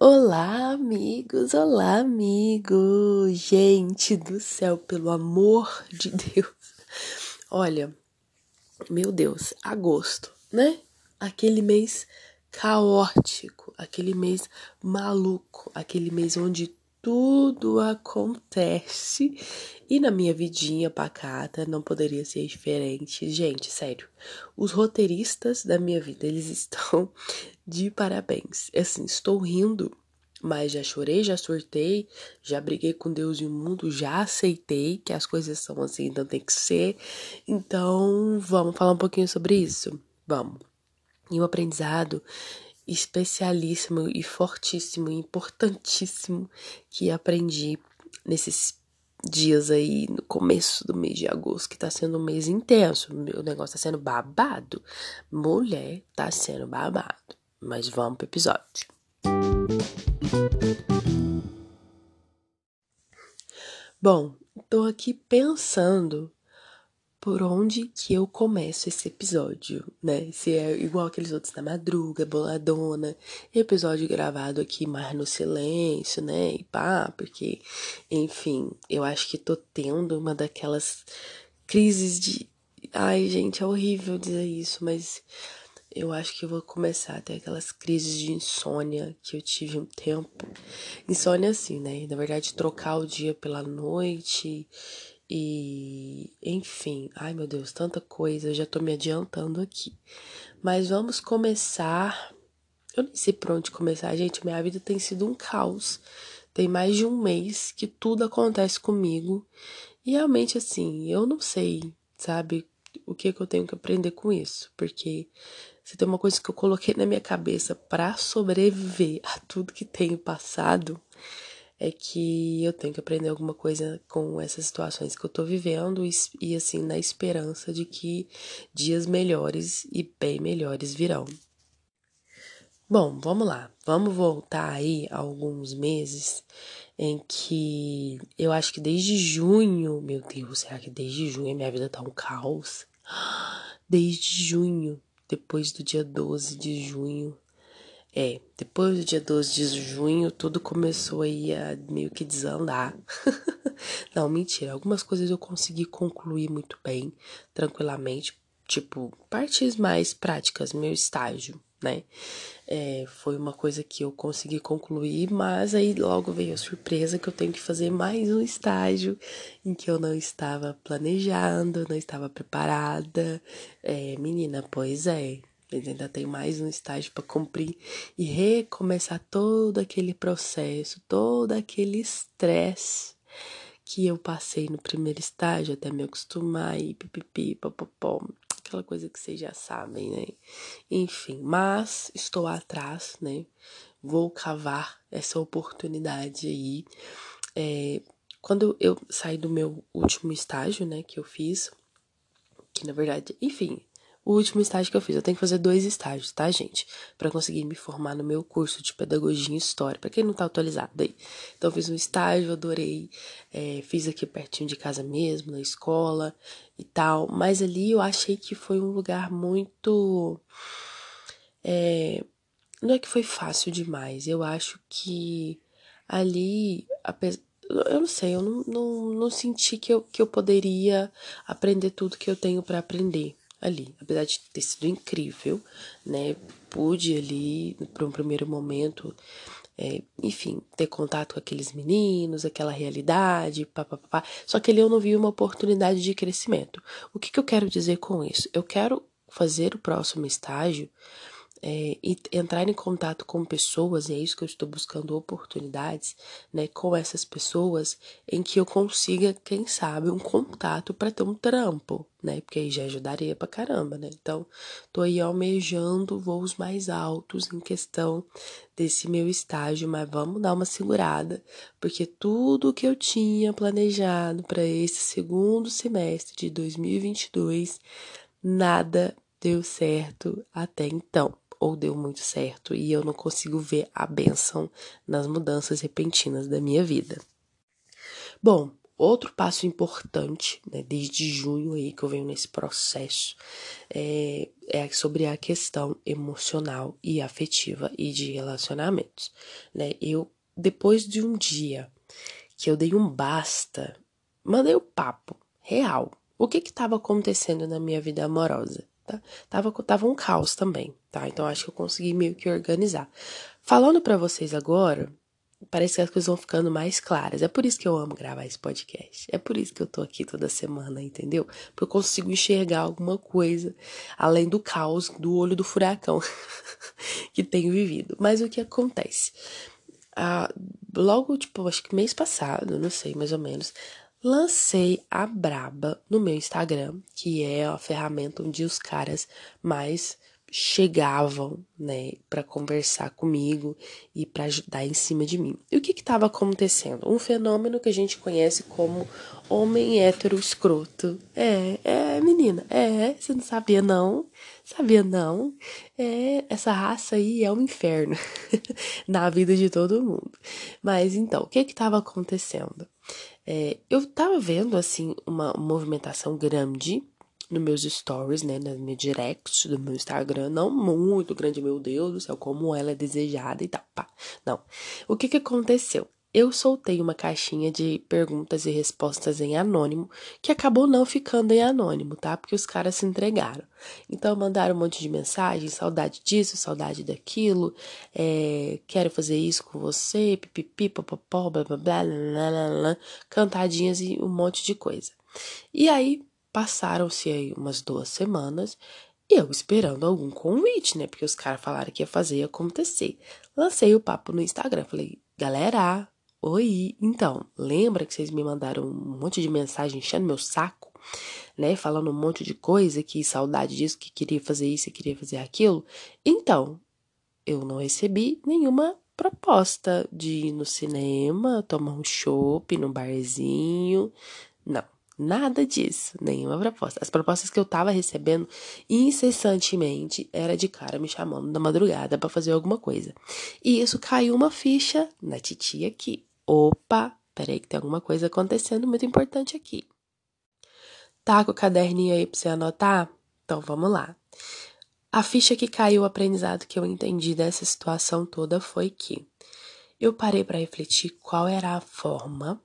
Olá, amigos! Olá, amigos! Gente do céu, pelo amor de Deus! Olha, meu Deus, agosto, né? Aquele mês caótico, aquele mês maluco, aquele mês onde tudo acontece e na minha vidinha pacata não poderia ser diferente. Gente, sério, os roteiristas da minha vida, eles estão de parabéns. Assim, estou rindo, mas já chorei, já surtei, já briguei com Deus e o mundo, já aceitei que as coisas são assim, então tem que ser. Então, vamos falar um pouquinho sobre isso? Vamos. E um aprendizado especialíssimo e fortíssimo, importantíssimo que aprendi nesses dias aí no começo do mês de agosto, que tá sendo um mês intenso. O negócio tá sendo babado. Mulher, tá sendo babado. Mas vamos pro episódio. Bom, tô aqui pensando por onde que eu começo esse episódio, né? Se é igual aqueles outros da madruga, boladona, episódio gravado aqui mais no silêncio, né? E pá, porque, enfim, eu acho que tô tendo uma daquelas crises de. Ai, gente, é horrível dizer isso, mas eu acho que eu vou começar a ter aquelas crises de insônia que eu tive um tempo. Insônia, assim, né? Na verdade, trocar o dia pela noite e, enfim, ai meu Deus, tanta coisa, eu já tô me adiantando aqui. Mas vamos começar. Eu nem sei por onde começar, gente. Minha vida tem sido um caos. Tem mais de um mês que tudo acontece comigo. E realmente, assim, eu não sei, sabe, o que, que eu tenho que aprender com isso. Porque se tem uma coisa que eu coloquei na minha cabeça para sobreviver a tudo que tenho passado, é que eu tenho que aprender alguma coisa com essas situações que eu tô vivendo e, e assim, na esperança de que dias melhores e bem melhores virão. Bom, vamos lá. Vamos voltar aí a alguns meses em que eu acho que desde junho, meu Deus, será que desde junho minha vida tá um caos? Desde junho, depois do dia 12 de junho, é, depois do dia 12 de junho, tudo começou aí a meio que desandar. Não, mentira. Algumas coisas eu consegui concluir muito bem, tranquilamente. Tipo, partes mais práticas, meu estágio, né? É, foi uma coisa que eu consegui concluir, mas aí logo veio a surpresa que eu tenho que fazer mais um estágio em que eu não estava planejando, não estava preparada. É, menina, pois é, ainda tem mais um estágio para cumprir e recomeçar todo aquele processo, todo aquele estresse que eu passei no primeiro estágio até me acostumar e pipipi, popopó, aquela coisa que vocês já sabem, né? Enfim, mas estou atrás, né? Vou cavar essa oportunidade aí. É, quando eu saí do meu último estágio, né, que eu fiz, que na verdade, enfim, o último estágio que eu fiz. Eu tenho que fazer dois estágios, tá, gente? Para conseguir me formar no meu curso de pedagogia e história. Para quem não tá atualizado aí. Então, eu fiz um estágio, adorei. É, fiz aqui pertinho de casa mesmo, na escola e tal. Mas ali eu achei que foi um lugar muito. É, não é que foi fácil demais. Eu acho que ali. eu não sei, eu não, não, não senti que eu, que eu poderia aprender tudo que eu tenho para aprender ali. Apesar de ter sido incrível, né? Pude ali, por um primeiro momento, é, enfim, ter contato com aqueles meninos, aquela realidade, papapá. Só que ali eu não vi uma oportunidade de crescimento. O que, que eu quero dizer com isso? Eu quero fazer o próximo estágio é, e entrar em contato com pessoas, e é isso que eu estou buscando oportunidades, né, com essas pessoas em que eu consiga, quem sabe, um contato para ter um trampo, né, porque aí já ajudaria pra caramba, né. Então, tô aí almejando voos mais altos em questão desse meu estágio, mas vamos dar uma segurada, porque tudo que eu tinha planejado para esse segundo semestre de 2022, nada deu certo até então ou deu muito certo e eu não consigo ver a benção nas mudanças repentinas da minha vida. Bom, outro passo importante, né, desde junho aí que eu venho nesse processo, é, é sobre a questão emocional e afetiva e de relacionamentos, né? Eu depois de um dia que eu dei um basta, mandei o um papo real. O que que estava acontecendo na minha vida amorosa? Tava, tava um caos também, tá? Então acho que eu consegui meio que organizar. Falando para vocês agora, parece que as coisas vão ficando mais claras. É por isso que eu amo gravar esse podcast. É por isso que eu tô aqui toda semana, entendeu? Porque eu consigo enxergar alguma coisa além do caos, do olho do furacão que tenho vivido. Mas o que acontece? Ah, logo, tipo, acho que mês passado, não sei, mais ou menos, lancei a Braba no meu Instagram, que é a ferramenta onde os caras mais chegavam, né, para conversar comigo e para ajudar em cima de mim. E o que estava acontecendo? Um fenômeno que a gente conhece como homem hétero escroto. É, é, menina, é, você não sabia não? Sabia não? É, essa raça aí é um inferno na vida de todo mundo. Mas então, o que que estava acontecendo? É, eu tava vendo, assim, uma movimentação grande nos meus stories, né, no meu direct do meu Instagram, não muito grande, meu Deus do céu, como ela é desejada e tal, pá. Não. O que que aconteceu? Eu soltei uma caixinha de perguntas e respostas em anônimo, que acabou não ficando em anônimo, tá? Porque os caras se entregaram. Então mandaram um monte de mensagem, saudade disso, saudade daquilo, é, quero fazer isso com você, pipipi, popopó, blá blá blá, blá, blá, blá, cantadinhas e um monte de coisa. E aí Passaram-se aí umas duas semanas e eu esperando algum convite, né? Porque os caras falaram que ia fazer acontecer. Lancei o papo no Instagram. Falei, galera, oi. Então, lembra que vocês me mandaram um monte de mensagem enchendo meu saco, né? Falando um monte de coisa, que saudade disso, que queria fazer isso, que queria fazer aquilo. Então, eu não recebi nenhuma proposta de ir no cinema, tomar um chopp no barzinho. Não. Nada disso, nenhuma proposta. As propostas que eu tava recebendo incessantemente era de cara me chamando da madrugada para fazer alguma coisa. E isso caiu uma ficha na titia aqui. Opa, peraí que tem alguma coisa acontecendo muito importante aqui. Tá com o caderninho aí pra você anotar? Então vamos lá. A ficha que caiu, o aprendizado que eu entendi dessa situação toda foi que eu parei para refletir qual era a forma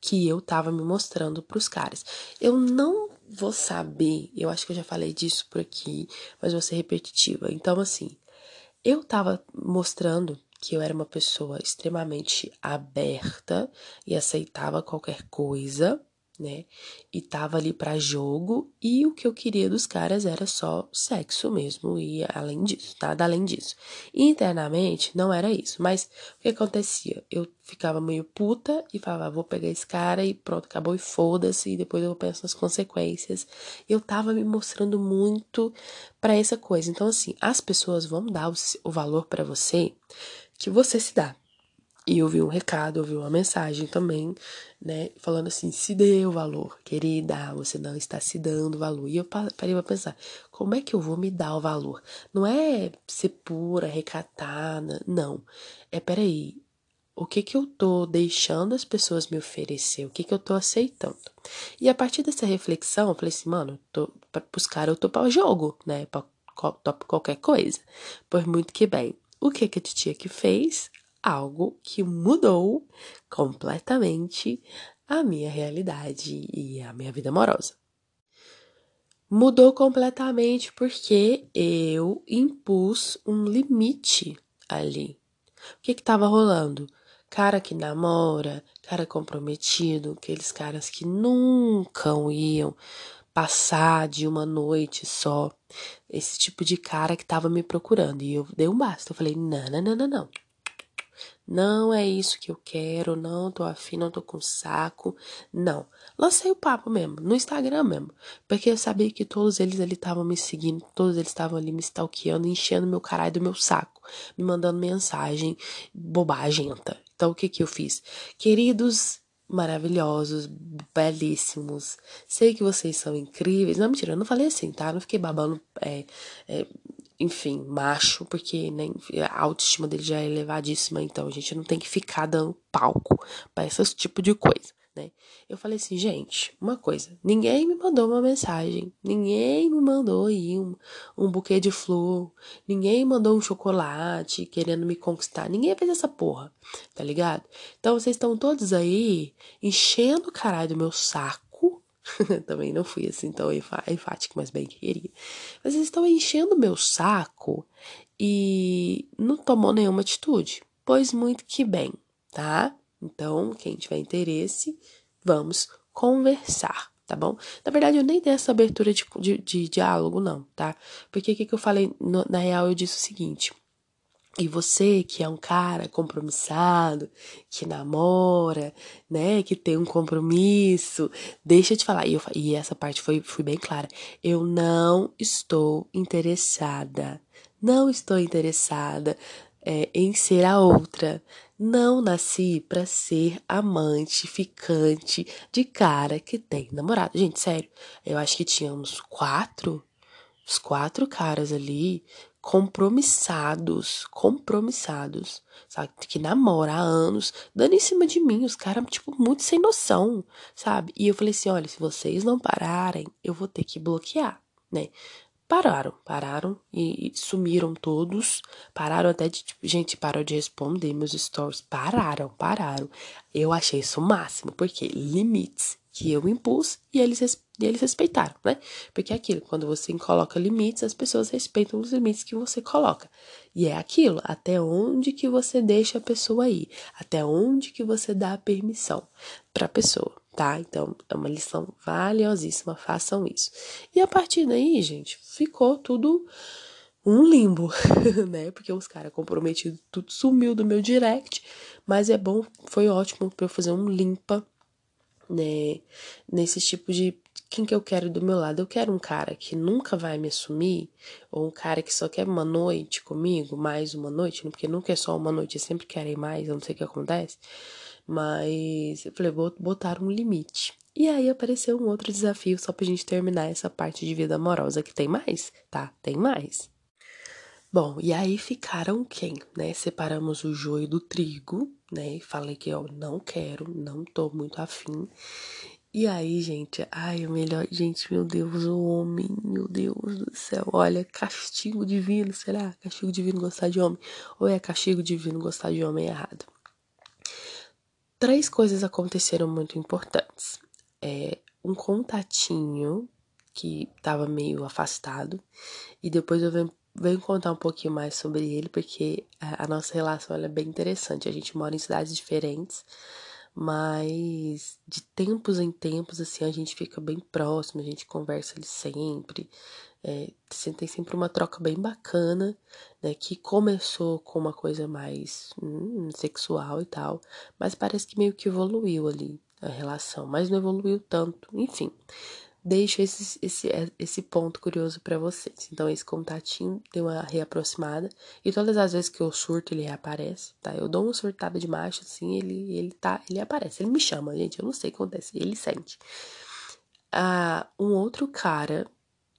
que eu tava me mostrando pros caras. Eu não vou saber, eu acho que eu já falei disso por aqui, mas vou ser repetitiva. Então, assim, eu tava mostrando que eu era uma pessoa extremamente aberta e aceitava qualquer coisa né? E tava ali para jogo e o que eu queria dos caras era só sexo mesmo e além disso, nada além disso. Internamente não era isso, mas o que acontecia? Eu ficava meio puta e falava, vou pegar esse cara e pronto, acabou e foda-se e depois eu penso nas consequências. Eu tava me mostrando muito para essa coisa. Então assim, as pessoas vão dar o valor para você que você se dá. E eu vi um recado, eu vi uma mensagem também, né? Falando assim: se dê o valor, querida, você não está se dando valor. E eu parei pra pensar: como é que eu vou me dar o valor? Não é ser pura, recatada, não. É peraí, o que que eu tô deixando as pessoas me oferecer, o que que eu tô aceitando. E a partir dessa reflexão, eu falei assim, mano, tô, pra, pros caras eu tô para o jogo, né, pra, pra qualquer coisa. Por muito que bem. O que que a titia que fez? algo que mudou completamente a minha realidade e a minha vida amorosa. Mudou completamente porque eu impus um limite ali. O que estava rolando? Cara que namora, cara comprometido, aqueles caras que nunca iam passar de uma noite só. Esse tipo de cara que estava me procurando. E eu dei um basta. Eu falei: não, não, não, não, não. Não é isso que eu quero, não tô afim, não tô com saco. Não. Lancei o papo mesmo, no Instagram mesmo. Porque eu sabia que todos eles ali estavam me seguindo, todos eles estavam ali me stalkeando, enchendo meu caralho do meu saco, me mandando mensagem bobagenta. Então o que que eu fiz? Queridos maravilhosos, belíssimos. Sei que vocês são incríveis. Não, mentira, eu não falei assim, tá? Não fiquei babando é, é, enfim, macho, porque né, a autoestima dele já é elevadíssima, então a gente não tem que ficar dando palco para esse tipo de coisa, né? Eu falei assim, gente, uma coisa, ninguém me mandou uma mensagem, ninguém me mandou aí um, um buquê de flor, ninguém mandou um chocolate querendo me conquistar, ninguém fez essa porra, tá ligado? Então vocês estão todos aí enchendo o caralho do meu saco. Também não fui assim tão enfático, mas bem queria. Vocês estão enchendo o meu saco e não tomou nenhuma atitude. Pois muito que bem, tá? Então, quem tiver interesse, vamos conversar, tá bom? Na verdade, eu nem dei essa abertura de, de, de diálogo, não, tá? Porque o que, que eu falei? No, na real, eu disse o seguinte. E você que é um cara compromissado, que namora, né, que tem um compromisso, deixa eu te falar, e, eu, e essa parte foi, foi bem clara, eu não estou interessada, não estou interessada é, em ser a outra. Não nasci para ser amante, ficante de cara que tem namorado. Gente, sério, eu acho que tínhamos quatro, os quatro caras ali compromissados, compromissados, sabe? Que namora há anos, dando em cima de mim, os caras, tipo, muito sem noção, sabe? E eu falei assim: olha, se vocês não pararem, eu vou ter que bloquear, né? Pararam, pararam e, e, sumiram todos. Pararam até de, tipo, gente, parou de responder meus stories. Pararam, pararam. Eu achei isso o máximo, porque limites que eu impus e eles, e eles respeitaram, né? Porque é aquilo, quando você coloca limites, as pessoas respeitam os limites que você coloca. E é aquilo, até onde que você deixa a pessoa ir, até onde que você dá a permissão para a pessoa tá? Então, é uma lição valiosíssima, façam isso. E a partir daí, gente, ficou tudo um limbo, né? Porque os caras comprometidos, tudo sumiu do meu direct, mas é bom, foi ótimo para eu fazer um limpa, né? Nesse tipo de quem que eu quero do meu lado? Eu quero um cara que nunca vai me assumir, ou um cara que só quer uma noite comigo, mais uma noite, porque nunca é só uma noite, eu sempre quero ir mais, eu não sei o que acontece. Mas eu falei, vou botar um limite. E aí apareceu um outro desafio só pra gente terminar essa parte de vida amorosa que tem mais, tá? Tem mais. Bom, e aí ficaram quem, né? Separamos o joio do trigo, né? Falei que eu não quero, não tô muito afim. E aí, gente, ai, o melhor, gente, meu Deus, o homem, meu Deus do céu, olha, castigo divino, será? Castigo divino gostar de homem? Ou é castigo divino gostar de homem errado? Três coisas aconteceram muito importantes. É, um contatinho que estava meio afastado, e depois eu venho, venho, contar um pouquinho mais sobre ele, porque a, a nossa relação é bem interessante. A gente mora em cidades diferentes, mas de tempos em tempos, assim, a gente fica bem próximo, a gente conversa ali sempre. É, tem sempre uma troca bem bacana, né? Que começou com uma coisa mais hum, sexual e tal, mas parece que meio que evoluiu ali a relação, mas não evoluiu tanto. Enfim, deixo esse, esse, esse ponto curioso para vocês. Então, esse contatinho deu uma reaproximada. E todas as vezes que eu surto, ele reaparece, tá? Eu dou uma surtada de macho, assim, ele, ele tá, ele aparece. Ele me chama, gente, eu não sei o que acontece, ele sente. Ah, um outro cara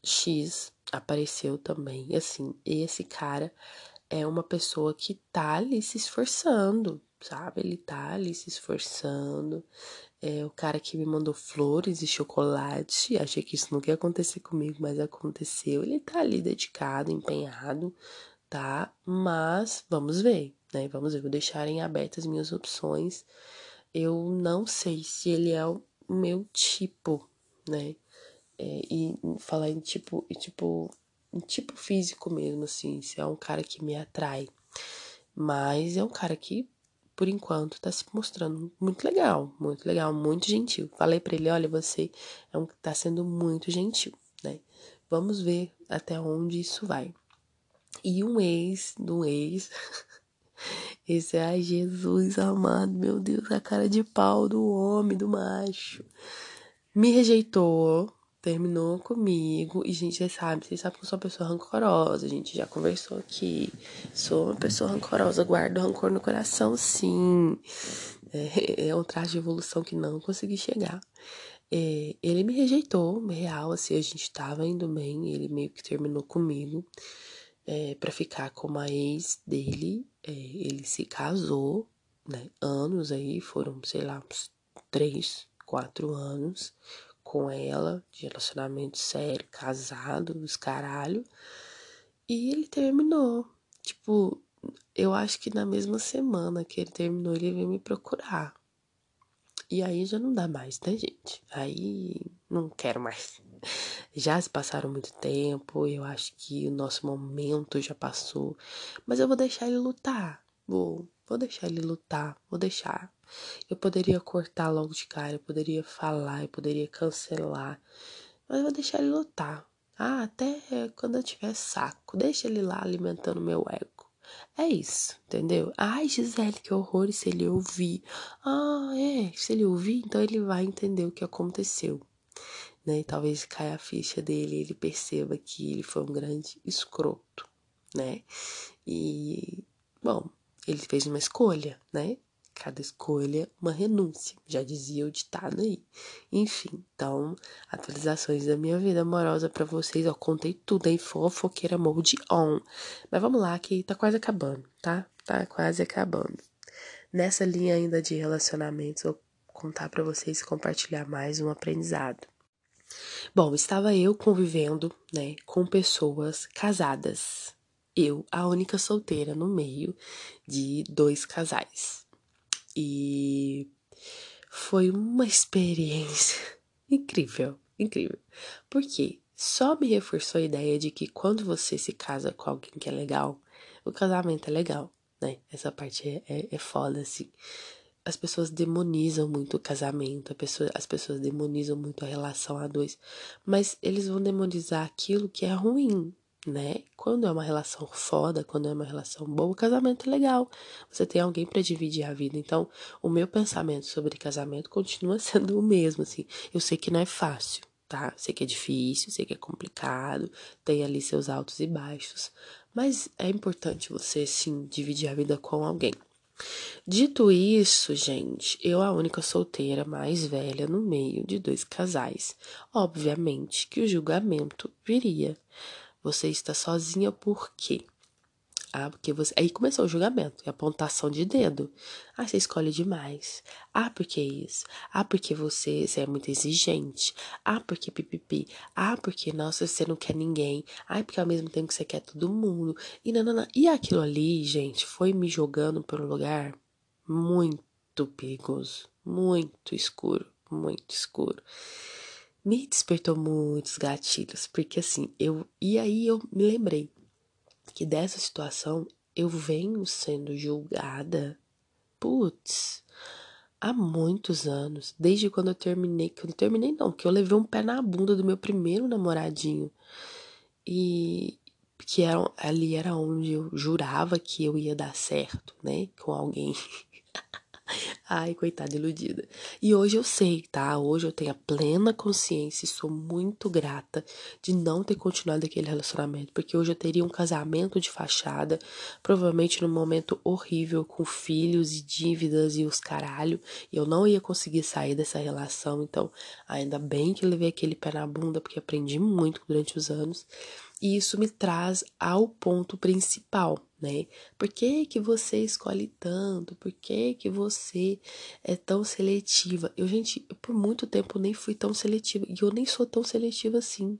X apareceu também. E assim, esse cara é uma pessoa que tá ali se esforçando, sabe? Ele tá ali se esforçando. É o cara que me mandou flores e chocolate. Achei que isso nunca ia acontecer comigo, mas aconteceu. Ele tá ali dedicado, empenhado, tá? Mas vamos ver, né? Vamos ver, vou deixar em abertas as minhas opções. Eu não sei se ele é o meu tipo, né? É, e falar em tipo, em tipo, em tipo físico mesmo, assim, se é um cara que me atrai. Mas é um cara que, por enquanto, tá se mostrando muito legal, muito legal, muito gentil. Falei para ele, olha, você é um, tá sendo muito gentil, né? Vamos ver até onde isso vai. E um ex, do ex, esse é, ai, Jesus amado, meu Deus, a cara de pau do homem, do macho. Me rejeitou, terminou comigo e, gente, vocês sabem, vocês sabem que eu sou uma pessoa rancorosa, a gente já conversou aqui. Sou uma pessoa rancorosa, guardo rancor no coração, sim. É, é um traje de evolução que não consegui chegar. É, ele me rejeitou, real, assim, a gente tava indo bem, ele meio que terminou comigo é, para ficar com uma ex dele. É, ele se casou, né? Anos aí, foram, sei lá, uns três, quatro anos com ela, de relacionamento sério, casado, os caralho. E ele terminou. Tipo, eu acho que na mesma semana que ele terminou, ele veio me procurar. E aí já não dá mais, né, gente? Aí não quero mais. Já se passaram muito tempo, eu acho que o nosso momento já passou. Mas eu vou deixar ele lutar. Vou, vou deixar ele lutar, vou deixar. Eu poderia cortar logo de cara, eu poderia falar, eu poderia cancelar. Mas eu vou deixar ele lutar. Ah, até quando eu tiver saco. Deixa ele lá alimentando meu ego. É isso, entendeu? Ai, Gisele, que horror se ele ouvir. Ah, é, se ele ouvir, então ele vai entender o que aconteceu. Né? E talvez caia a ficha dele e ele perceba que ele foi um grande escroto, né? E, bom, ele fez uma escolha, né? Cada escolha, uma renúncia, já dizia o ditado aí. Enfim, então, atualizações da minha vida amorosa para vocês. Eu contei tudo, hein? Fofoqueira mode on. Mas vamos lá, que tá quase acabando, tá? Tá quase acabando. Nessa linha ainda de relacionamentos, vou contar para vocês compartilhar mais um aprendizado. Bom, estava eu convivendo, né, com pessoas casadas. Eu, a única solteira no meio de dois casais. E foi uma experiência incrível, incrível. Porque só me reforçou a ideia de que quando você se casa com alguém que é legal, o casamento é legal, né? Essa parte é, é, é foda, assim. As pessoas demonizam muito o casamento, pessoa, as pessoas demonizam muito a relação a dois, mas eles vão demonizar aquilo que é ruim, né? Quando é uma relação foda, quando é uma relação boa, casamento é legal. Você tem alguém para dividir a vida. Então, o meu pensamento sobre casamento continua sendo o mesmo, assim. Eu sei que não é fácil, tá? Sei que é difícil, sei que é complicado, tem ali seus altos e baixos, mas é importante você sim dividir a vida com alguém. Dito isso, gente, eu a única solteira mais velha no meio de dois casais. Obviamente que o julgamento viria. Você está sozinha por quê? Ah, porque você. Aí começou o julgamento, a apontação de dedo. Ah, você escolhe demais. Ah, porque isso. Ah, porque você, você é muito exigente. Ah, porque pipipi. Ah, porque, nossa, você não quer ninguém. Ah, porque ao mesmo tempo que você quer todo mundo. E não. E aquilo ali, gente, foi me jogando para um lugar muito perigoso. Muito escuro. Muito escuro me despertou muitos gatilhos, porque assim, eu e aí eu me lembrei que dessa situação eu venho sendo julgada, putz, há muitos anos, desde quando eu terminei, que eu não terminei não, que eu levei um pé na bunda do meu primeiro namoradinho. E que era, ali era onde eu jurava que eu ia dar certo, né, com alguém. Ai, coitada iludida. E hoje eu sei, tá? Hoje eu tenho a plena consciência e sou muito grata de não ter continuado aquele relacionamento, porque hoje eu teria um casamento de fachada, provavelmente num momento horrível com filhos e dívidas e os caralho, e eu não ia conseguir sair dessa relação, então ainda bem que levei aquele pé na bunda, porque aprendi muito durante os anos. E isso me traz ao ponto principal, né? Por que que você escolhe tanto? Por que que você é tão seletiva? Eu, gente, por muito tempo nem fui tão seletiva. E eu nem sou tão seletiva assim.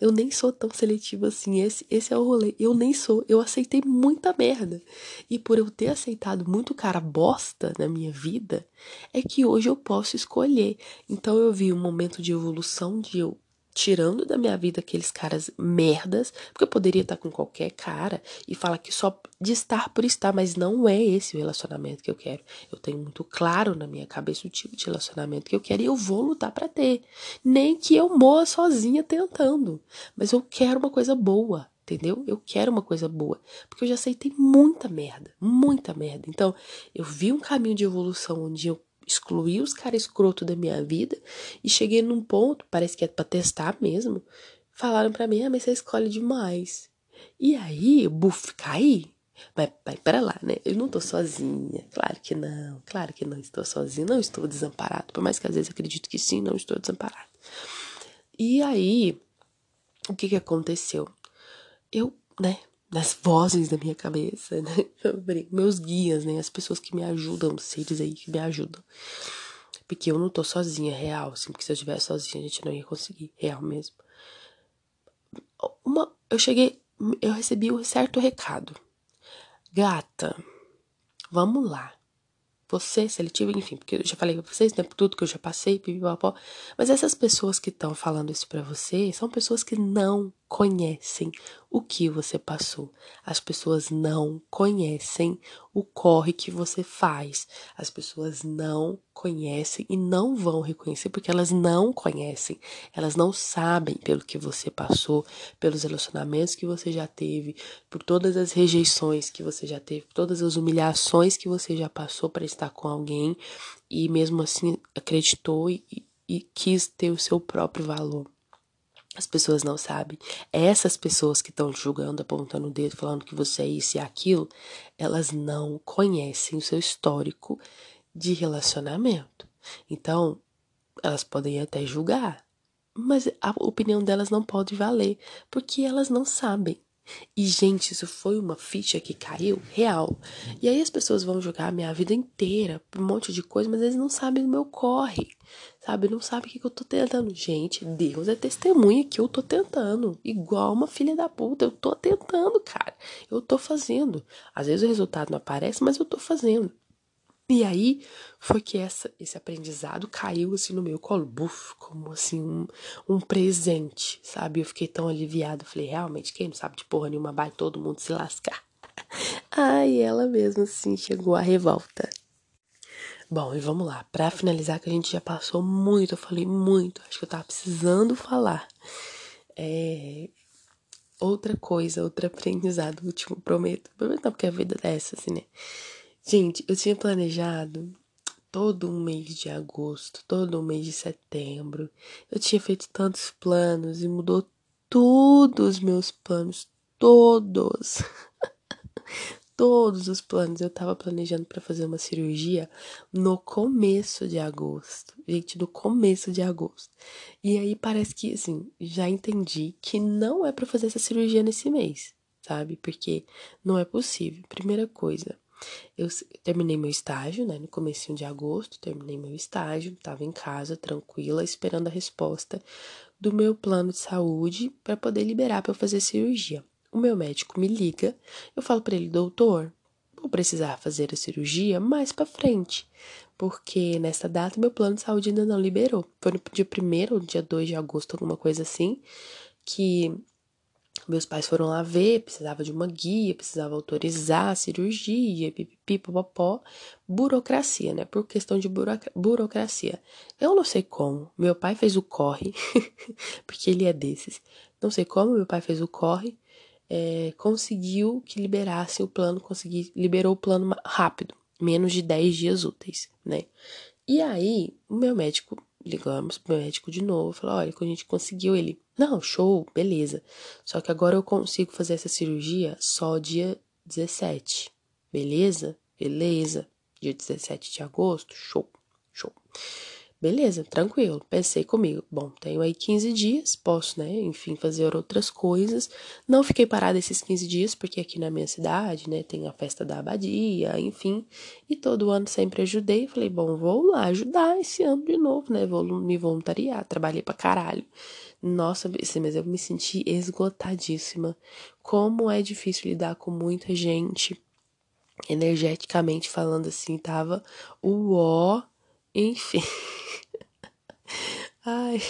Eu nem sou tão seletiva assim. Esse, esse é o rolê. Eu nem sou. Eu aceitei muita merda. E por eu ter aceitado muito cara bosta na minha vida, é que hoje eu posso escolher. Então eu vi um momento de evolução de eu tirando da minha vida aqueles caras merdas, porque eu poderia estar com qualquer cara e falar que só de estar por estar, mas não é esse o relacionamento que eu quero. Eu tenho muito claro na minha cabeça o tipo de relacionamento que eu quero e eu vou lutar para ter. Nem que eu morra sozinha tentando, mas eu quero uma coisa boa. Entendeu? Eu quero uma coisa boa. Porque eu já aceitei muita merda. Muita merda. Então, eu vi um caminho de evolução onde eu excluí os caras escroto da minha vida e cheguei num ponto, parece que é pra testar mesmo. Falaram pra mim, ah, mas você escolhe demais. E aí, buf, caí. Mas, vai pera lá, né? Eu não tô sozinha. Claro que não. Claro que não estou sozinha. Não estou desamparado. Por mais que às vezes acredito que sim, não estou desamparado. E aí, o que que aconteceu? Eu, né, nas vozes da minha cabeça, né? Meus guias, né? As pessoas que me ajudam, seres aí que me ajudam. Porque eu não tô sozinha, real, assim, porque se eu estivesse sozinha a gente não ia conseguir, real mesmo. Uma, eu cheguei, eu recebi um certo recado. Gata, vamos lá você, seletivo, enfim, porque eu já falei pra vocês, né, tudo que eu já passei, pipipopó. Mas essas pessoas que estão falando isso para você são pessoas que não conhecem o que você passou. As pessoas não conhecem o corre que você faz. As pessoas não conhecem e não vão reconhecer porque elas não conhecem. Elas não sabem pelo que você passou, pelos relacionamentos que você já teve, por todas as rejeições que você já teve, todas as humilhações que você já passou para estar com alguém e mesmo assim acreditou e, e quis ter o seu próprio valor. As pessoas não sabem. Essas pessoas que estão julgando, apontando o dedo, falando que você é isso e aquilo, elas não conhecem o seu histórico de relacionamento. Então, elas podem até julgar, mas a opinião delas não pode valer, porque elas não sabem. E, gente, isso foi uma ficha que caiu real. E aí as pessoas vão jogar a minha vida inteira um monte de coisa, mas eles não sabem o meu corre. Sabe? Não sabem o que, que eu tô tentando. Gente, Deus é testemunha que eu tô tentando. Igual uma filha da puta. Eu tô tentando, cara. Eu tô fazendo. Às vezes o resultado não aparece, mas eu tô fazendo. E aí foi que essa, esse aprendizado caiu assim no meu colo, buf, como assim um, um presente, sabe? Eu fiquei tão aliviada, falei, realmente, quem não sabe de porra nenhuma vai todo mundo se lascar. Ai, ela mesmo assim chegou à revolta. Bom, e vamos lá, para finalizar que a gente já passou muito, eu falei muito, acho que eu tava precisando falar. É, outra coisa, outro aprendizado, último, prometo. Prometo não, porque a vida é essa, assim, né? Gente, eu tinha planejado todo um mês de agosto, todo um mês de setembro. Eu tinha feito tantos planos e mudou todos os meus planos, todos. todos os planos. Eu tava planejando para fazer uma cirurgia no começo de agosto. Gente, no começo de agosto. E aí parece que assim, já entendi que não é para fazer essa cirurgia nesse mês, sabe? Porque não é possível. Primeira coisa, eu terminei meu estágio, né, no começo de agosto, terminei meu estágio, estava em casa, tranquila, esperando a resposta do meu plano de saúde para poder liberar para eu fazer cirurgia. O meu médico me liga, eu falo para ele, doutor, vou precisar fazer a cirurgia mais para frente, porque nessa data meu plano de saúde ainda não liberou. Foi no dia 1 ou dia 2 de agosto, alguma coisa assim, que meus pais foram lá ver, precisava de uma guia, precisava autorizar a cirurgia, pipipi, popopó. Burocracia, né? Por questão de burocracia. Eu não sei como. Meu pai fez o corre, porque ele é desses. Não sei como, meu pai fez o corre. É, conseguiu que liberasse o plano, consegui, liberou o plano rápido, menos de 10 dias úteis, né? E aí, o meu médico ligamos pro médico de novo, falou, olha, que a gente conseguiu ele. Não, show, beleza. Só que agora eu consigo fazer essa cirurgia só dia 17. Beleza? Beleza. Dia 17 de agosto, show, show. Beleza, tranquilo. Pensei comigo. Bom, tenho aí 15 dias, posso, né, enfim, fazer outras coisas. Não fiquei parada esses 15 dias, porque aqui na minha cidade, né, tem a festa da abadia, enfim. E todo ano sempre ajudei. Falei, bom, vou lá ajudar esse ano de novo, né, vou me voluntariar. Trabalhei pra caralho. Nossa, mas eu me senti esgotadíssima. Como é difícil lidar com muita gente, energeticamente falando assim, tava o ó, enfim. Ai,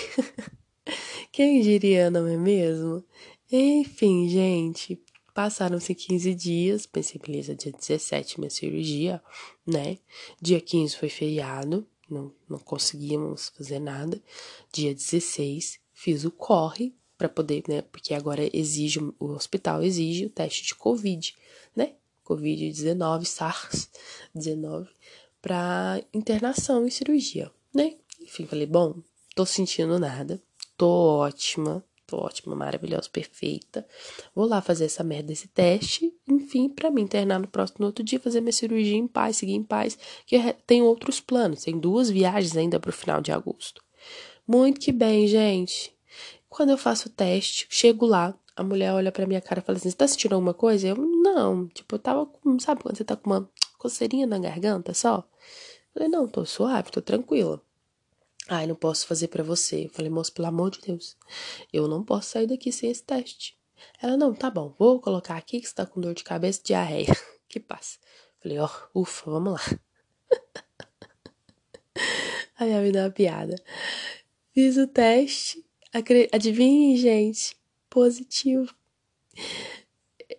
quem diria, não é mesmo? Enfim, gente, passaram-se 15 dias, pensei, beleza, dia 17 minha cirurgia, né? Dia 15 foi feriado, não, não conseguimos fazer nada. Dia 16 fiz o corre para poder, né? Porque agora exige, o hospital exige o teste de Covid, né? Covid-19, SARS-19, para internação e cirurgia, né? Enfim, falei, bom, tô sentindo nada, tô ótima, tô ótima, maravilhosa, perfeita. Vou lá fazer essa merda desse teste, enfim, para me internar no próximo no outro dia, fazer minha cirurgia em paz, seguir em paz, que tem outros planos, tem duas viagens ainda pro final de agosto. Muito que bem, gente. Quando eu faço o teste, chego lá, a mulher olha pra minha cara e fala assim: Você tá sentindo alguma coisa? Eu, não. Tipo, eu tava com. Sabe quando você tá com uma coceirinha na garganta só? Falei, não, tô suave, tô tranquila. Ai, não posso fazer para você. Eu falei, moço, pelo amor de Deus, eu não posso sair daqui sem esse teste. Ela, não, tá bom, vou colocar aqui que você tá com dor de cabeça e diarreia. que passa. Falei, ó, oh, ufa, vamos lá. Aí ela me deu uma piada. Fiz o teste. Adivinhe, gente. Positivo.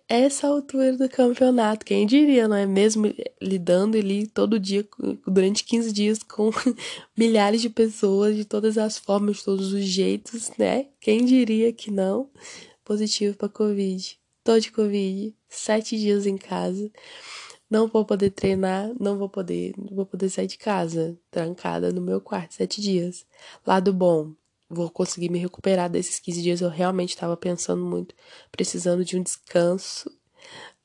Essa altura do campeonato, quem diria, não é mesmo? Lidando ali todo dia, durante 15 dias, com milhares de pessoas, de todas as formas, de todos os jeitos, né? Quem diria que não? Positivo para Covid. Tô de Covid. Sete dias em casa. Não vou poder treinar, não vou poder, não vou poder sair de casa, trancada no meu quarto sete dias. Lado bom, vou conseguir me recuperar desses 15 dias. Eu realmente estava pensando muito, precisando de um descanso.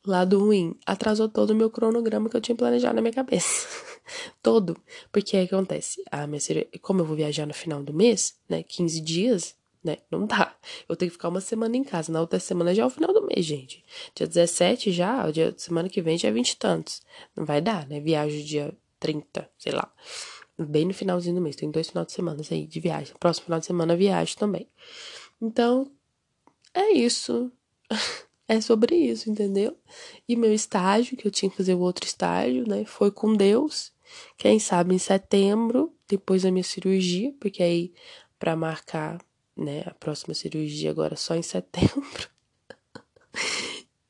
Lado ruim, atrasou todo o meu cronograma que eu tinha planejado na minha cabeça. todo. Porque aí acontece, a minha como eu vou viajar no final do mês, né, 15 dias, né? Não dá. Eu tenho que ficar uma semana em casa. Na outra semana já é o final do mês, gente. Dia 17 já, dia semana que vem já é 20 e tantos. Não vai dar, né? Viagem dia 30, sei lá. Bem no finalzinho do mês. Tem dois finais de semana aí de viagem. Próximo final de semana viagem também. Então, é isso. é sobre isso, entendeu? E meu estágio, que eu tinha que fazer o outro estágio, né? Foi com Deus. Quem sabe em setembro, depois da minha cirurgia, porque aí para marcar né? A próxima cirurgia agora só em setembro.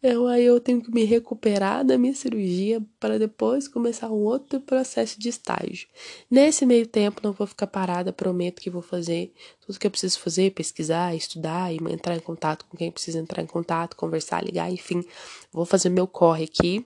Eu, aí eu tenho que me recuperar da minha cirurgia para depois começar um outro processo de estágio. Nesse meio tempo, não vou ficar parada, prometo que vou fazer tudo que eu preciso fazer, pesquisar, estudar e entrar em contato com quem precisa entrar em contato, conversar, ligar, enfim. Vou fazer meu corre aqui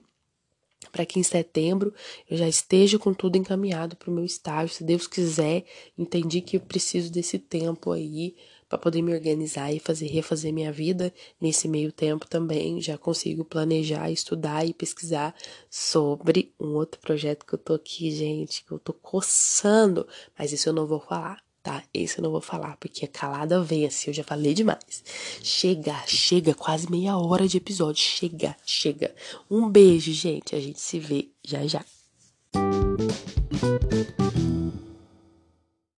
para que em setembro eu já esteja com tudo encaminhado para o meu estágio, se Deus quiser. Entendi que eu preciso desse tempo aí para poder me organizar e fazer refazer minha vida. Nesse meio tempo também já consigo planejar, estudar e pesquisar sobre um outro projeto que eu tô aqui, gente, que eu tô coçando, mas isso eu não vou falar. Tá, esse eu não vou falar, porque a calada vence, eu já falei demais. Chega, chega, quase meia hora de episódio. Chega, chega. Um beijo, gente. A gente se vê já já.